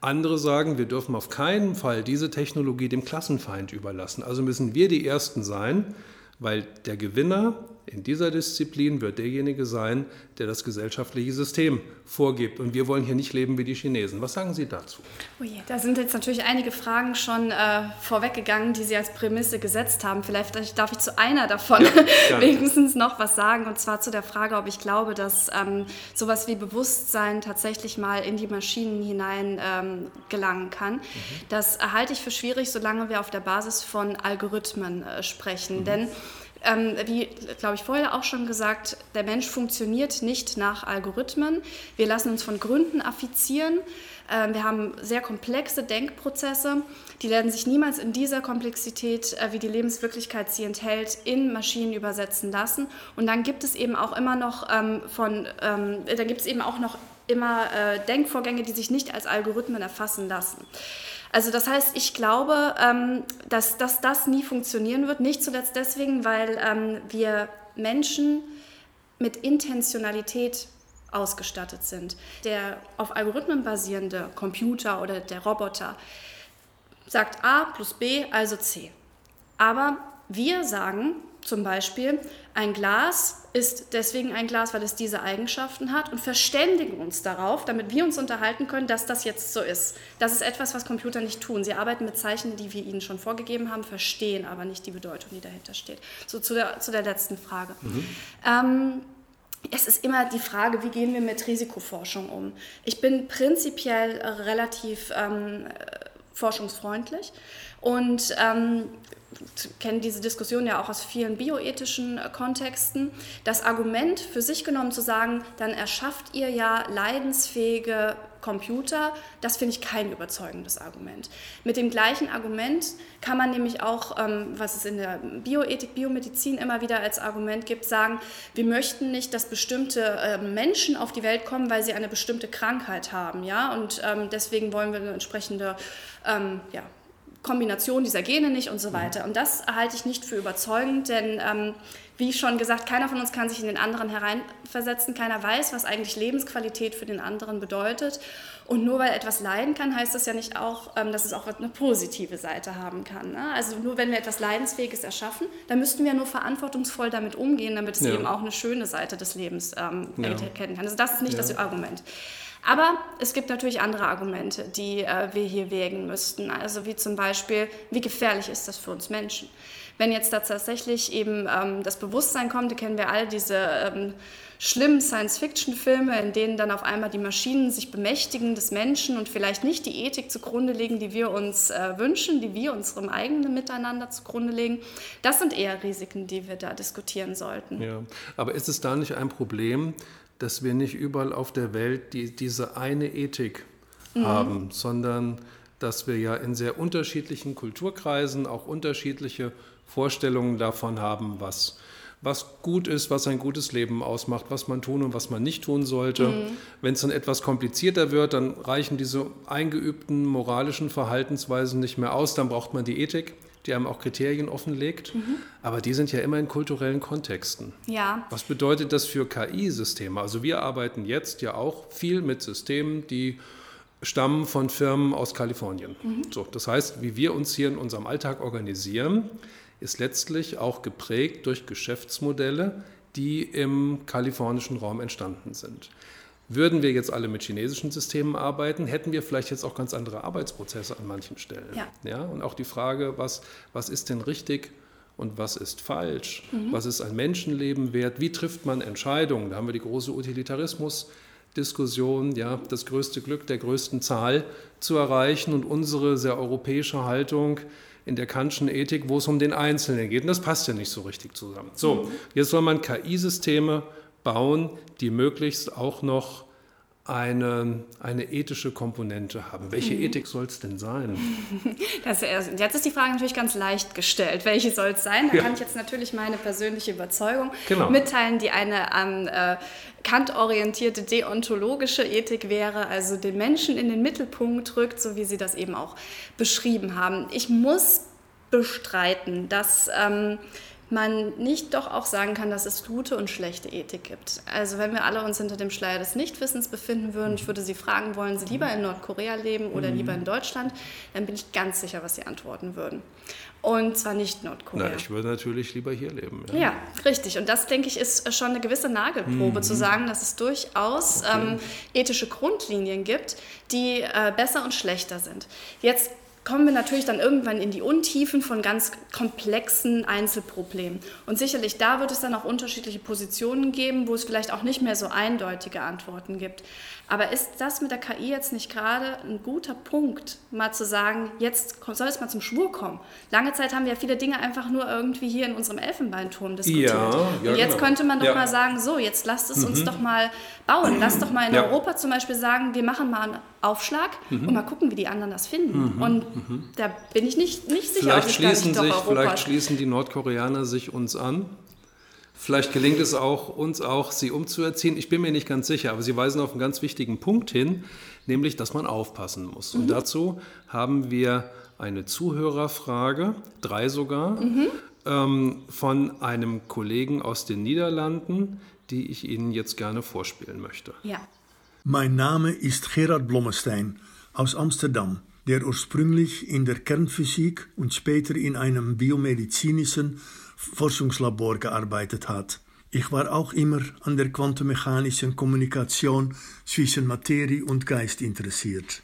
Andere sagen, wir dürfen auf keinen Fall diese Technologie dem Klassenfeind überlassen. Also müssen wir die Ersten sein, weil der Gewinner in dieser Disziplin wird derjenige sein, der das gesellschaftliche System vorgibt. Und wir wollen hier nicht leben wie die Chinesen. Was sagen Sie dazu? Oh je, da sind jetzt natürlich einige Fragen schon äh, vorweggegangen, die Sie als Prämisse gesetzt haben. Vielleicht darf ich zu einer davon ja, *laughs* wenigstens noch was sagen. Und zwar zu der Frage, ob ich glaube, dass ähm, sowas wie Bewusstsein tatsächlich mal in die Maschinen hinein ähm, gelangen kann. Mhm. Das halte ich für schwierig, solange wir auf der Basis von Algorithmen äh, sprechen. Mhm. Denn ähm, wie, glaube ich, vorher auch schon gesagt, der Mensch funktioniert nicht nach Algorithmen. Wir lassen uns von Gründen affizieren. Ähm, wir haben sehr komplexe Denkprozesse, die werden sich niemals in dieser Komplexität, äh, wie die Lebenswirklichkeit sie enthält, in Maschinen übersetzen lassen. Und dann gibt es eben auch immer noch ähm, von, ähm, dann gibt es eben auch noch immer äh, Denkvorgänge, die sich nicht als Algorithmen erfassen lassen. Also das heißt, ich glaube, ähm, dass, dass das nie funktionieren wird. Nicht zuletzt deswegen, weil ähm, wir Menschen mit Intentionalität ausgestattet sind. Der auf Algorithmen basierende Computer oder der Roboter sagt A plus B, also C. Aber wir sagen zum Beispiel, ein Glas ist deswegen ein Glas, weil es diese Eigenschaften hat und verständigen uns darauf, damit wir uns unterhalten können, dass das jetzt so ist. Das ist etwas, was Computer nicht tun. Sie arbeiten mit Zeichen, die wir ihnen schon vorgegeben haben, verstehen aber nicht die Bedeutung, die dahinter steht. So zu der, zu der letzten Frage. Mhm. Ähm, es ist immer die Frage, wie gehen wir mit Risikoforschung um? Ich bin prinzipiell relativ ähm, forschungsfreundlich und ähm, kenne diese Diskussion ja auch aus vielen bioethischen äh, Kontexten. Das Argument für sich genommen zu sagen, dann erschafft ihr ja leidensfähige Computer, das finde ich kein überzeugendes Argument. Mit dem gleichen Argument kann man nämlich auch, ähm, was es in der Bioethik, Biomedizin immer wieder als Argument gibt, sagen, wir möchten nicht, dass bestimmte äh, Menschen auf die Welt kommen, weil sie eine bestimmte Krankheit haben. Ja? Und ähm, deswegen wollen wir eine entsprechende ähm, ja, Kombination dieser Gene nicht und so weiter. Und das halte ich nicht für überzeugend, denn ähm, wie schon gesagt, keiner von uns kann sich in den anderen hereinversetzen, keiner weiß, was eigentlich Lebensqualität für den anderen bedeutet. Und nur weil etwas leiden kann, heißt das ja nicht auch, ähm, dass es auch eine positive Seite haben kann. Ne? Also nur wenn wir etwas Leidensfähiges erschaffen, dann müssten wir nur verantwortungsvoll damit umgehen, damit es ja. eben auch eine schöne Seite des Lebens ähm, ja. erkennen kann. Also das ist nicht ja. das Argument. Aber es gibt natürlich andere Argumente, die äh, wir hier wägen müssten. Also wie zum Beispiel, wie gefährlich ist das für uns Menschen? Wenn jetzt da tatsächlich eben ähm, das Bewusstsein kommt, kennen wir all diese ähm, schlimmen Science-Fiction-Filme, in denen dann auf einmal die Maschinen sich bemächtigen des Menschen und vielleicht nicht die Ethik zugrunde legen, die wir uns äh, wünschen, die wir unserem eigenen Miteinander zugrunde legen. Das sind eher Risiken, die wir da diskutieren sollten. Ja, aber ist es da nicht ein Problem, dass wir nicht überall auf der Welt die, diese eine Ethik mhm. haben, sondern dass wir ja in sehr unterschiedlichen Kulturkreisen auch unterschiedliche Vorstellungen davon haben, was, was gut ist, was ein gutes Leben ausmacht, was man tun und was man nicht tun sollte. Mhm. Wenn es dann etwas komplizierter wird, dann reichen diese eingeübten moralischen Verhaltensweisen nicht mehr aus, dann braucht man die Ethik die einem auch Kriterien offenlegt, mhm. aber die sind ja immer in kulturellen Kontexten. Ja. Was bedeutet das für KI-Systeme? Also wir arbeiten jetzt ja auch viel mit Systemen, die stammen von Firmen aus Kalifornien. Mhm. So, das heißt, wie wir uns hier in unserem Alltag organisieren, ist letztlich auch geprägt durch Geschäftsmodelle, die im kalifornischen Raum entstanden sind. Würden wir jetzt alle mit chinesischen Systemen arbeiten, hätten wir vielleicht jetzt auch ganz andere Arbeitsprozesse an manchen Stellen. Ja. Ja, und auch die Frage, was, was ist denn richtig und was ist falsch? Mhm. Was ist ein Menschenleben wert? Wie trifft man Entscheidungen? Da haben wir die große Utilitarismus-Diskussion, ja, das größte Glück der größten Zahl zu erreichen und unsere sehr europäische Haltung in der Kantschen Ethik, wo es um den Einzelnen geht. Und das passt ja nicht so richtig zusammen. So, mhm. jetzt soll man KI-Systeme bauen, die möglichst auch noch eine, eine ethische Komponente haben. Welche mhm. Ethik soll es denn sein? *laughs* Das, jetzt ist die Frage natürlich ganz leicht gestellt. Welche soll es sein? Da ja. kann ich jetzt natürlich meine persönliche Überzeugung genau. mitteilen, die eine an äh, Kant orientierte deontologische Ethik wäre, also den Menschen in den Mittelpunkt rückt, so wie Sie das eben auch beschrieben haben. Ich muss bestreiten, dass ähm, man nicht doch auch sagen kann, dass es gute und schlechte Ethik gibt. Also wenn wir alle uns hinter dem Schleier des Nichtwissens befinden würden, ich würde Sie fragen, wollen Sie lieber in Nordkorea leben oder lieber in Deutschland, dann bin ich ganz sicher, was Sie antworten würden. Und zwar nicht Nordkorea. Na, ich würde natürlich lieber hier leben. Ja, ja richtig. Und das, denke ich, ist schon eine gewisse Nagelprobe, mhm. zu sagen, dass es durchaus okay. ähm, ethische Grundlinien gibt, die äh, besser und schlechter sind. Jetzt kommen wir natürlich dann irgendwann in die Untiefen von ganz komplexen Einzelproblemen. Und sicherlich da wird es dann auch unterschiedliche Positionen geben, wo es vielleicht auch nicht mehr so eindeutige Antworten gibt. Aber ist das mit der KI jetzt nicht gerade ein guter Punkt, mal zu sagen, jetzt soll es mal zum Schwur kommen? Lange Zeit haben wir ja viele Dinge einfach nur irgendwie hier in unserem Elfenbeinturm diskutiert. Ja, ja, Und jetzt genau. könnte man doch ja. mal sagen, so, jetzt lasst es mhm. uns doch mal bauen. Lasst doch mal in. Europa zum Beispiel sagen, wir machen mal einen Aufschlag mhm. und mal gucken, wie die anderen das finden. Mhm. Und mhm. da bin ich nicht, nicht sicher, vielleicht ob ich schließen sich, Vielleicht schließen die Nordkoreaner sich uns an Vielleicht gelingt es auch, uns auch, sie umzuerziehen. Ich bin mir nicht ganz sicher, aber Sie weisen auf einen ganz wichtigen Punkt hin, nämlich, dass man aufpassen muss. Mhm. Und dazu haben wir eine Zuhörerfrage, drei sogar, mhm. ähm, von einem Kollegen aus den Niederlanden, die ich Ihnen jetzt gerne vorspielen möchte. Ja. Mein Name ist Gerard Blommestein aus Amsterdam, der ursprünglich in der Kernphysik und später in einem biomedizinischen Forschungslabor gearbeitet hat. Ich war auch immer an der quantenmechanischen Kommunikation zwischen Materie und Geist interessiert.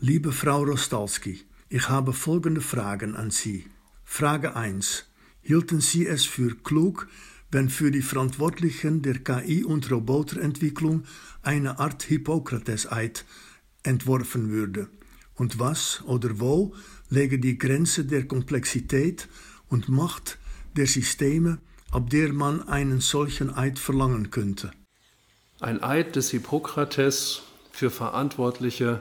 Liebe Frau Rostalski, ich habe folgende Fragen an Sie. Frage 1. Hielten Sie es für klug, wenn für die Verantwortlichen der KI- und Roboterentwicklung eine Art Hippokrates-Eid entworfen würde? Und was oder wo läge die Grenze der Komplexität und Macht der Systeme, ab der man einen solchen Eid verlangen könnte? Ein Eid des Hippokrates für Verantwortliche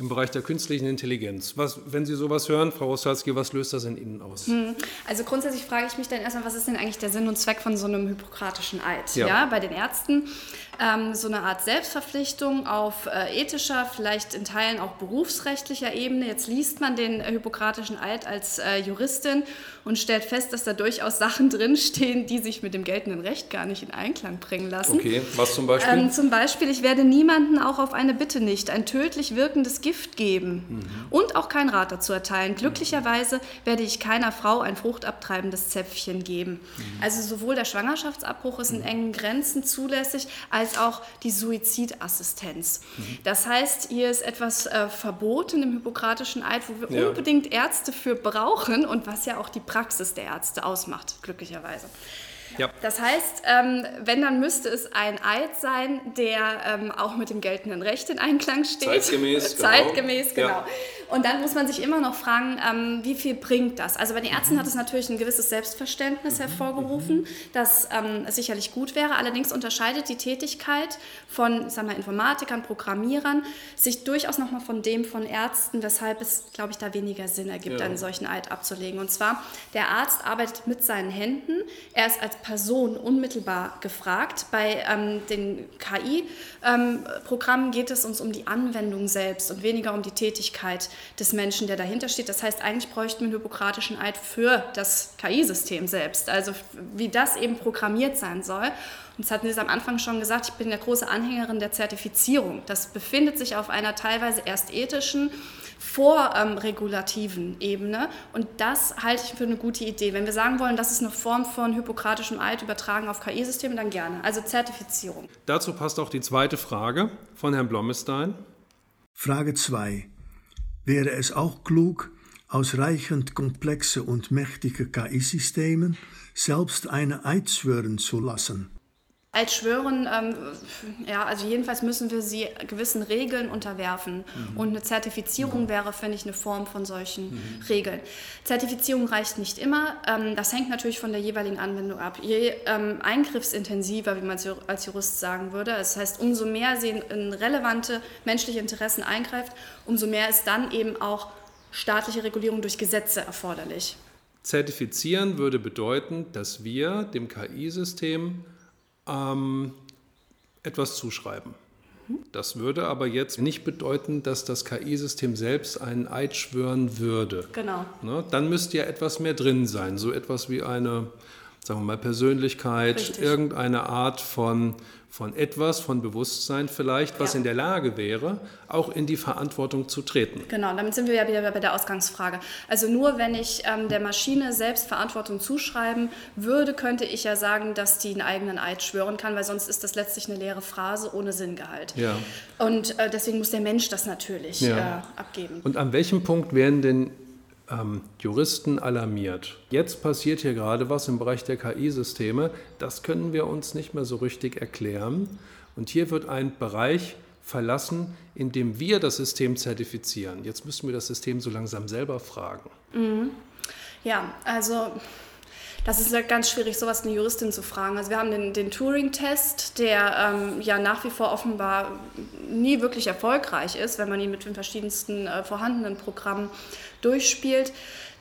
im Bereich der künstlichen Intelligenz. Was, wenn Sie sowas hören, Frau Ostralski, was löst das in Ihnen aus? Hm. Also grundsätzlich frage ich mich dann erstmal, was ist denn eigentlich der Sinn und Zweck von so einem hippokratischen Eid? Ja, ja bei den Ärzten ähm, so eine Art Selbstverpflichtung auf äh, ethischer, vielleicht in Teilen auch berufsrechtlicher Ebene. Jetzt liest man den äh, hippokratischen Eid als äh, Juristin und stellt fest, dass da durchaus Sachen drinstehen, die sich mit dem geltenden Recht gar nicht in Einklang bringen lassen. Okay, was zum Beispiel? Ähm, zum Beispiel, ich werde niemanden auch auf eine Bitte nicht ein tödlich wirkendes Gift geben mhm. und auch keinen Rat dazu erteilen. Glücklicherweise werde ich keiner Frau ein fruchtabtreibendes Zäpfchen geben. Mhm. Also sowohl der Schwangerschaftsabbruch ist in mhm. engen Grenzen zulässig, als auch die Suizidassistenz. Mhm. Das heißt, hier ist etwas äh, verboten im Hippokratischen Eid, wo wir ja. unbedingt Ärzte für brauchen und was ja auch die Praxis der Ärzte ausmacht, glücklicherweise. Ja. Das heißt, ähm, wenn, dann müsste es ein Eid sein, der ähm, auch mit dem geltenden Recht in Einklang steht. Zeitgemäß. *laughs* Zeitgemäß, genau. genau. Und dann muss man sich immer noch fragen, ähm, wie viel bringt das? Also bei den Ärzten hat es natürlich ein gewisses Selbstverständnis mhm. hervorgerufen, das ähm, sicherlich gut wäre. Allerdings unterscheidet die Tätigkeit von sagen wir, Informatikern, Programmierern sich durchaus nochmal von dem von Ärzten, weshalb es, glaube ich, da weniger Sinn ergibt, ja. einen solchen Eid abzulegen. Und zwar, der Arzt arbeitet mit seinen Händen. Er ist als Person unmittelbar gefragt. Bei ähm, den KI-Programmen ähm, geht es uns um die Anwendung selbst und weniger um die Tätigkeit des Menschen, der dahinter steht. Das heißt, eigentlich bräuchten wir einen hippokratischen Eid für das KI-System selbst, also wie das eben programmiert sein soll. Und das hatten Sie es am Anfang schon gesagt, ich bin eine große Anhängerin der Zertifizierung. Das befindet sich auf einer teilweise erst ethischen, vorregulativen ähm, Ebene. Und das halte ich für eine gute Idee. Wenn wir sagen wollen, das ist eine Form von hippokratischem Eid übertragen auf KI-Systeme, dann gerne. Also Zertifizierung. Dazu passt auch die zweite Frage von Herrn Blommestein. Frage 2. Wäre es auch klug, ausreichend komplexe und mächtige KI-Systemen selbst eine Eid schwören zu lassen? Als Schwören, ähm, ja, also jedenfalls müssen wir sie gewissen Regeln unterwerfen. Mhm. Und eine Zertifizierung mhm. wäre, finde ich, eine Form von solchen mhm. Regeln. Zertifizierung reicht nicht immer. Ähm, das hängt natürlich von der jeweiligen Anwendung ab. Je ähm, eingriffsintensiver, wie man es als Jurist sagen würde, das heißt, umso mehr sie in relevante menschliche Interessen eingreift, umso mehr ist dann eben auch staatliche Regulierung durch Gesetze erforderlich. Zertifizieren würde bedeuten, dass wir dem KI-System ähm, etwas zuschreiben. Das würde aber jetzt nicht bedeuten, dass das KI-System selbst einen Eid schwören würde. Genau. Ne? Dann müsste ja etwas mehr drin sein, so etwas wie eine, sagen wir mal, Persönlichkeit, Richtig. irgendeine Art von von etwas, von Bewusstsein vielleicht, was ja. in der Lage wäre, auch in die Verantwortung zu treten. Genau, damit sind wir ja wieder bei der Ausgangsfrage. Also nur wenn ich ähm, der Maschine selbst Verantwortung zuschreiben würde, könnte ich ja sagen, dass die einen eigenen Eid schwören kann, weil sonst ist das letztlich eine leere Phrase ohne Sinngehalt. Ja. Und äh, deswegen muss der Mensch das natürlich ja. äh, abgeben. Und an welchem Punkt wären denn ähm, Juristen alarmiert. Jetzt passiert hier gerade was im Bereich der KI-Systeme. Das können wir uns nicht mehr so richtig erklären. Und hier wird ein Bereich verlassen, in dem wir das System zertifizieren. Jetzt müssen wir das System so langsam selber fragen. Mhm. Ja, also das ist ja ganz schwierig, sowas eine Juristin zu fragen. Also wir haben den, den Turing-Test, der ähm, ja nach wie vor offenbar nie wirklich erfolgreich ist, wenn man ihn mit den verschiedensten äh, vorhandenen Programmen durchspielt.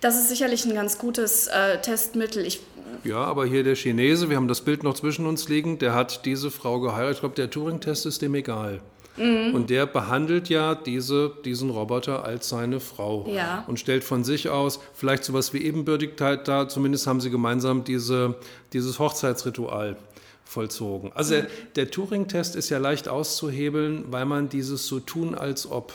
Das ist sicherlich ein ganz gutes äh, Testmittel. Ich, ja, aber hier der Chinese, wir haben das Bild noch zwischen uns liegen, der hat diese Frau geheiratet. Ich glaube, der Turing-Test ist dem egal. Mhm. Und der behandelt ja diese, diesen Roboter als seine Frau ja. und stellt von sich aus vielleicht sowas wie Ebenbürtigkeit dar. Zumindest haben sie gemeinsam diese, dieses Hochzeitsritual vollzogen. Also mhm. der, der Turing-Test ist ja leicht auszuhebeln, weil man dieses so tun als ob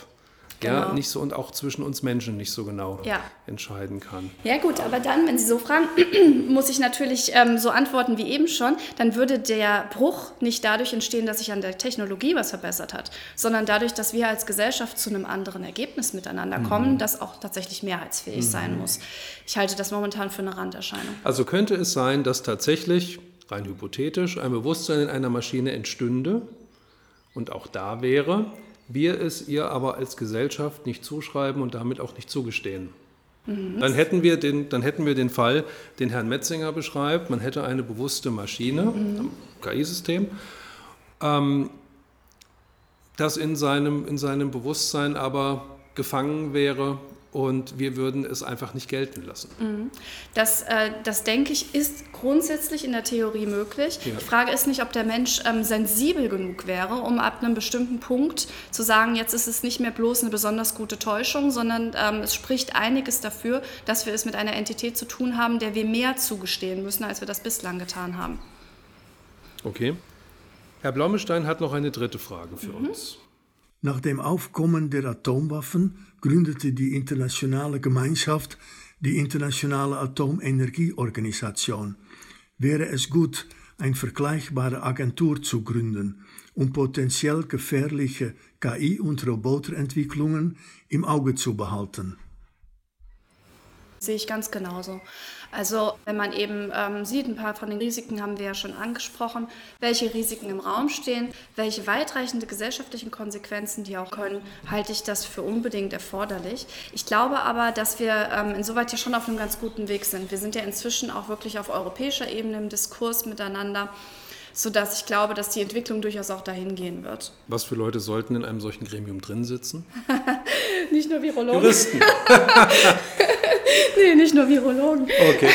ja, Genau. nicht so und auch zwischen uns Menschen nicht so genau Ja. entscheiden kann. Ja gut, aber dann, wenn Sie so fragen, *clears throat* muss ich natürlich ähm, so antworten wie eben schon, dann würde der Bruch nicht dadurch entstehen, dass sich an der Technologie was verbessert hat, sondern dadurch, dass wir als Gesellschaft zu einem anderen Ergebnis miteinander kommen, das auch tatsächlich mehrheitsfähig sein muss. Ich halte das momentan für eine Randerscheinung. Also könnte es sein, dass tatsächlich, rein hypothetisch, ein Bewusstsein in einer Maschine entstünde und auch da wäre, wir es ihr aber als Gesellschaft nicht zuschreiben und damit auch nicht zugestehen. Dann, hätten wir den, dann hätten wir den Fall, den Herrn Metzinger beschreibt, man hätte eine bewusste Maschine, ein KI-System, ähm, das in seinem, in seinem Bewusstsein aber gefangen wäre und wir würden es einfach nicht gelten lassen. Das, äh, das denke ich, ist grundsätzlich in der Theorie möglich. Ja. Die Frage ist nicht, ob der Mensch ähm, sensibel genug wäre, um ab einem bestimmten Punkt zu sagen, jetzt ist es nicht mehr bloß eine besonders gute Täuschung, sondern ähm, es spricht einiges dafür, dass wir es mit einer Entität zu tun haben, der wir mehr zugestehen müssen, als wir das bislang getan haben. Okay. Herr Blommestein hat noch eine dritte Frage für uns. Nach dem Aufkommen der Atomwaffen gründete die internationale Gemeinschaft die Internationale Atomenergieorganisation. Wäre es gut, eine vergleichbare Agentur zu gründen, um potenziell gefährliche KI- und Roboterentwicklungen im Auge zu behalten? Sehe ich ganz genauso. Also wenn man eben ähm, sieht, ein paar von den Risiken haben wir ja schon angesprochen, welche Risiken im Raum stehen, welche weitreichende gesellschaftlichen Konsequenzen die auch können, halte ich das für unbedingt erforderlich. Ich glaube aber, dass wir ähm, insoweit ja schon auf einem ganz guten Weg sind. Wir sind ja inzwischen auch wirklich auf europäischer Ebene im Diskurs miteinander, sodass ich glaube, dass die Entwicklung durchaus auch dahin gehen wird. *laughs* Was für Leute sollten in einem solchen Gremium drin sitzen? Nicht nur Virologen. Juristen. *laughs* Nee, nicht nur Virologen. Okay.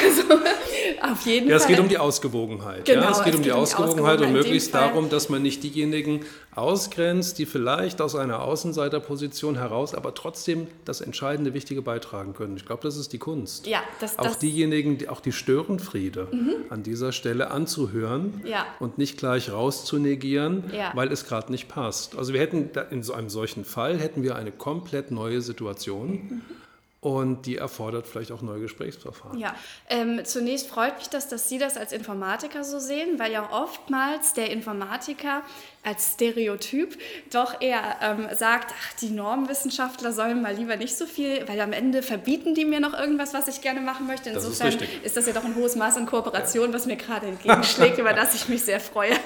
Auf jeden Ja, es Fall. geht um die Ausgewogenheit. Genau, ja, es geht es um die geht um die Ausgewogenheit und möglichst Fall. darum, dass man nicht diejenigen ausgrenzt, die vielleicht aus einer Außenseiterposition heraus, aber trotzdem das entscheidende, wichtige beitragen können. Ich glaube, das ist die Kunst. Ja, das- auch das- Mhm. diejenigen, die, auch die Störenfriede an dieser Stelle anzuhören Ja. und nicht gleich rauszunegieren, Ja. weil es gerade nicht passt. Also wir hätten in so einem solchen Fall hätten wir eine komplett neue Situation. Mhm. Und die erfordert vielleicht auch neue Gesprächsverfahren. Ja, ähm, zunächst freut mich das, dass Sie das als Informatiker so sehen, weil ja oftmals der Informatiker als Stereotyp doch eher ähm, sagt, ach, die Normwissenschaftler sollen mal lieber nicht so viel, weil am Ende verbieten die mir noch irgendwas, was ich gerne machen möchte. Das ist Insofern richtig. ist das ja doch ein hohes Maß an Kooperation, was mir gerade entgegenschlägt, über das ich mich sehr freue. *laughs*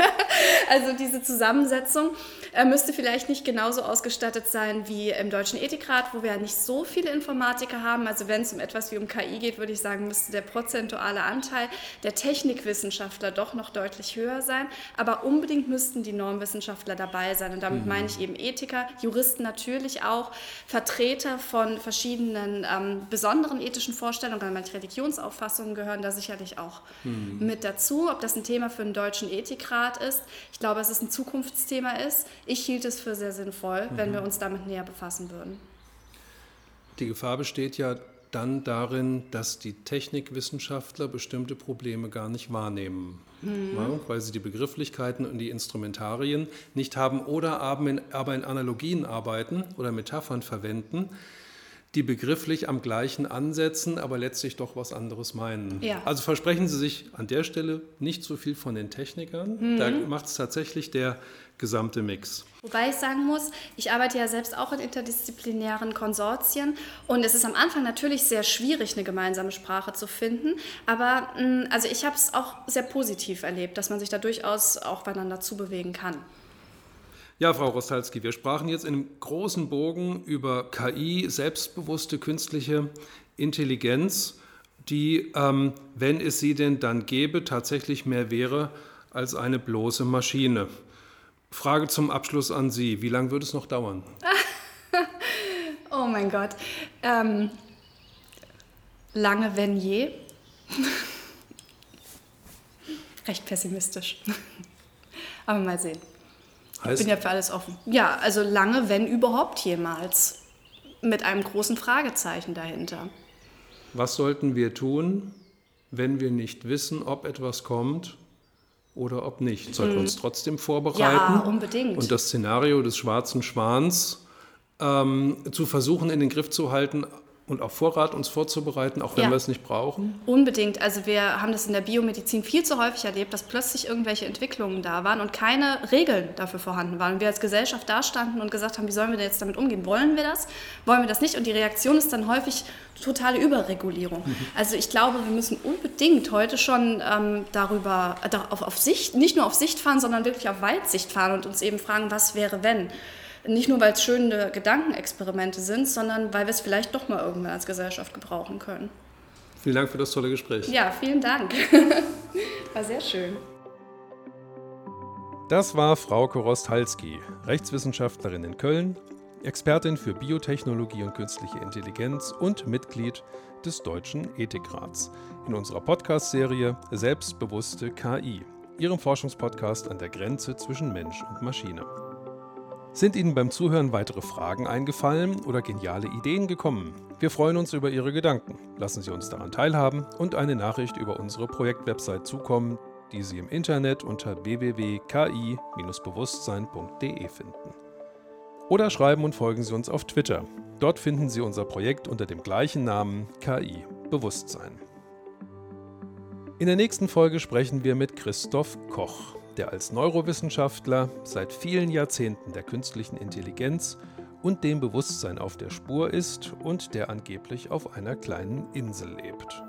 Also diese Zusammensetzung äh, müsste vielleicht nicht genauso ausgestattet sein wie im Deutschen Ethikrat, wo wir ja nicht so viele Informatiker haben. Also wenn es um etwas wie um KI geht, würde ich sagen, müsste der prozentuale Anteil der Technikwissenschaftler doch noch deutlich höher sein. Aber unbedingt müssten die Normwissenschaftler dabei sein. Und damit meine ich eben Ethiker, Juristen natürlich auch, Vertreter von verschiedenen ähm, besonderen ethischen Vorstellungen, manche Religionsauffassungen gehören da sicherlich auch mit dazu. Ob das ein Thema für den Deutschen Ethikrat ist, ich glaube, dass es ein Zukunftsthema ist. Ich hielt es für sehr sinnvoll, wenn wir uns damit näher befassen würden. Die Gefahr besteht ja dann darin, dass die Technikwissenschaftler bestimmte Probleme gar nicht wahrnehmen, ja, weil sie die Begrifflichkeiten und die Instrumentarien nicht haben oder aber in, Analogien arbeiten oder Metaphern verwenden, die begrifflich am gleichen ansetzen, aber letztlich doch was anderes meinen. Ja. Also versprechen Sie sich an der Stelle nicht so viel von den Technikern, da macht es tatsächlich der gesamte Mix. Wobei ich sagen muss, ich arbeite ja selbst auch in interdisziplinären Konsortien und es ist am Anfang natürlich sehr schwierig, eine gemeinsame Sprache zu finden. Aber mh, also ich habe es auch sehr positiv erlebt, dass man sich da durchaus auch beieinander zubewegen kann. Ja, Frau Rostalski, wir sprachen jetzt in einem großen Bogen über KI, selbstbewusste künstliche Intelligenz, die, ähm, wenn es sie denn dann gäbe, tatsächlich mehr wäre als eine bloße Maschine. Frage zum Abschluss an Sie. Wie lange wird es noch dauern? *laughs* Oh mein Gott. Ähm, lange, wenn je. *laughs* Recht pessimistisch. *laughs* Aber mal sehen. Ich Heißt, bin ja für alles offen. Ja, also lange, wenn überhaupt jemals. Mit einem großen Fragezeichen dahinter. was sollten wir tun, wenn wir nicht wissen, ob etwas kommt oder ob nicht? Sollten wir uns trotzdem vorbereiten? Mhm. Ja, unbedingt. Und das Szenario des schwarzen Schwans ähm, zu versuchen, in den Griff zu halten, und auf Vorrat uns vorzubereiten, auch wenn ja. wir es nicht brauchen? Unbedingt. Also wir haben das in der Biomedizin viel zu häufig erlebt, dass plötzlich irgendwelche Entwicklungen da waren und keine Regeln dafür vorhanden waren. Und wir als Gesellschaft dastanden und gesagt haben, wie sollen wir denn jetzt damit umgehen? Wollen wir das? Wollen wir das nicht? Und die Reaktion ist dann häufig totale Überregulierung. Mhm. Also ich glaube, wir müssen unbedingt heute schon ähm, darüber, äh, auf, auf Sicht, nicht nur auf Sicht fahren, sondern wirklich auf Weitsicht fahren und uns eben fragen, was wäre, wenn? Nicht nur, weil es schöne Gedankenexperimente sind, sondern weil wir es vielleicht doch mal irgendwann als Gesellschaft gebrauchen können. Vielen Dank für das tolle Gespräch. Ja, vielen Dank. *laughs* War sehr schön. Das war Frau Korosthalski, Rechtswissenschaftlerin in Köln, Expertin für Biotechnologie und künstliche Intelligenz und Mitglied des Deutschen Ethikrats in unserer Podcast-Serie Selbstbewusste KI, ihrem Forschungspodcast an der Grenze zwischen Mensch und Maschine. Sind Ihnen beim Zuhören weitere Fragen eingefallen oder geniale Ideen gekommen? Wir freuen uns über Ihre Gedanken. Lassen Sie uns daran teilhaben und eine Nachricht über unsere Projektwebsite zukommen, die Sie im Internet unter www.ki-bewusstsein.de finden. Oder schreiben und folgen Sie uns auf Twitter. Dort finden Sie unser Projekt unter dem gleichen Namen KI Bewusstsein. In der nächsten Folge sprechen wir mit Christoph Koch der als Neurowissenschaftler seit vielen Jahrzehnten der künstlichen Intelligenz und dem Bewusstsein auf der Spur ist und der angeblich auf einer kleinen Insel lebt.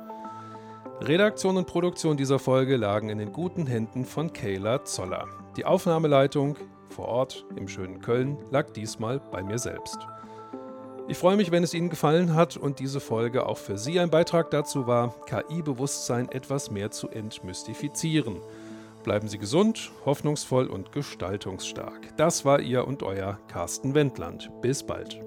Redaktion und Produktion dieser Folge lagen in den guten Händen von Kayla Zoller. Die Aufnahmeleitung vor Ort im schönen Köln lag diesmal bei mir selbst. Ich freue mich, wenn es Ihnen gefallen hat und diese Folge auch für Sie ein Beitrag dazu war, KI-Bewusstsein etwas mehr zu entmystifizieren – Bleiben Sie gesund, hoffnungsvoll und gestaltungsstark. Das war Ihr und Euer Carsten Wendland. Bis bald.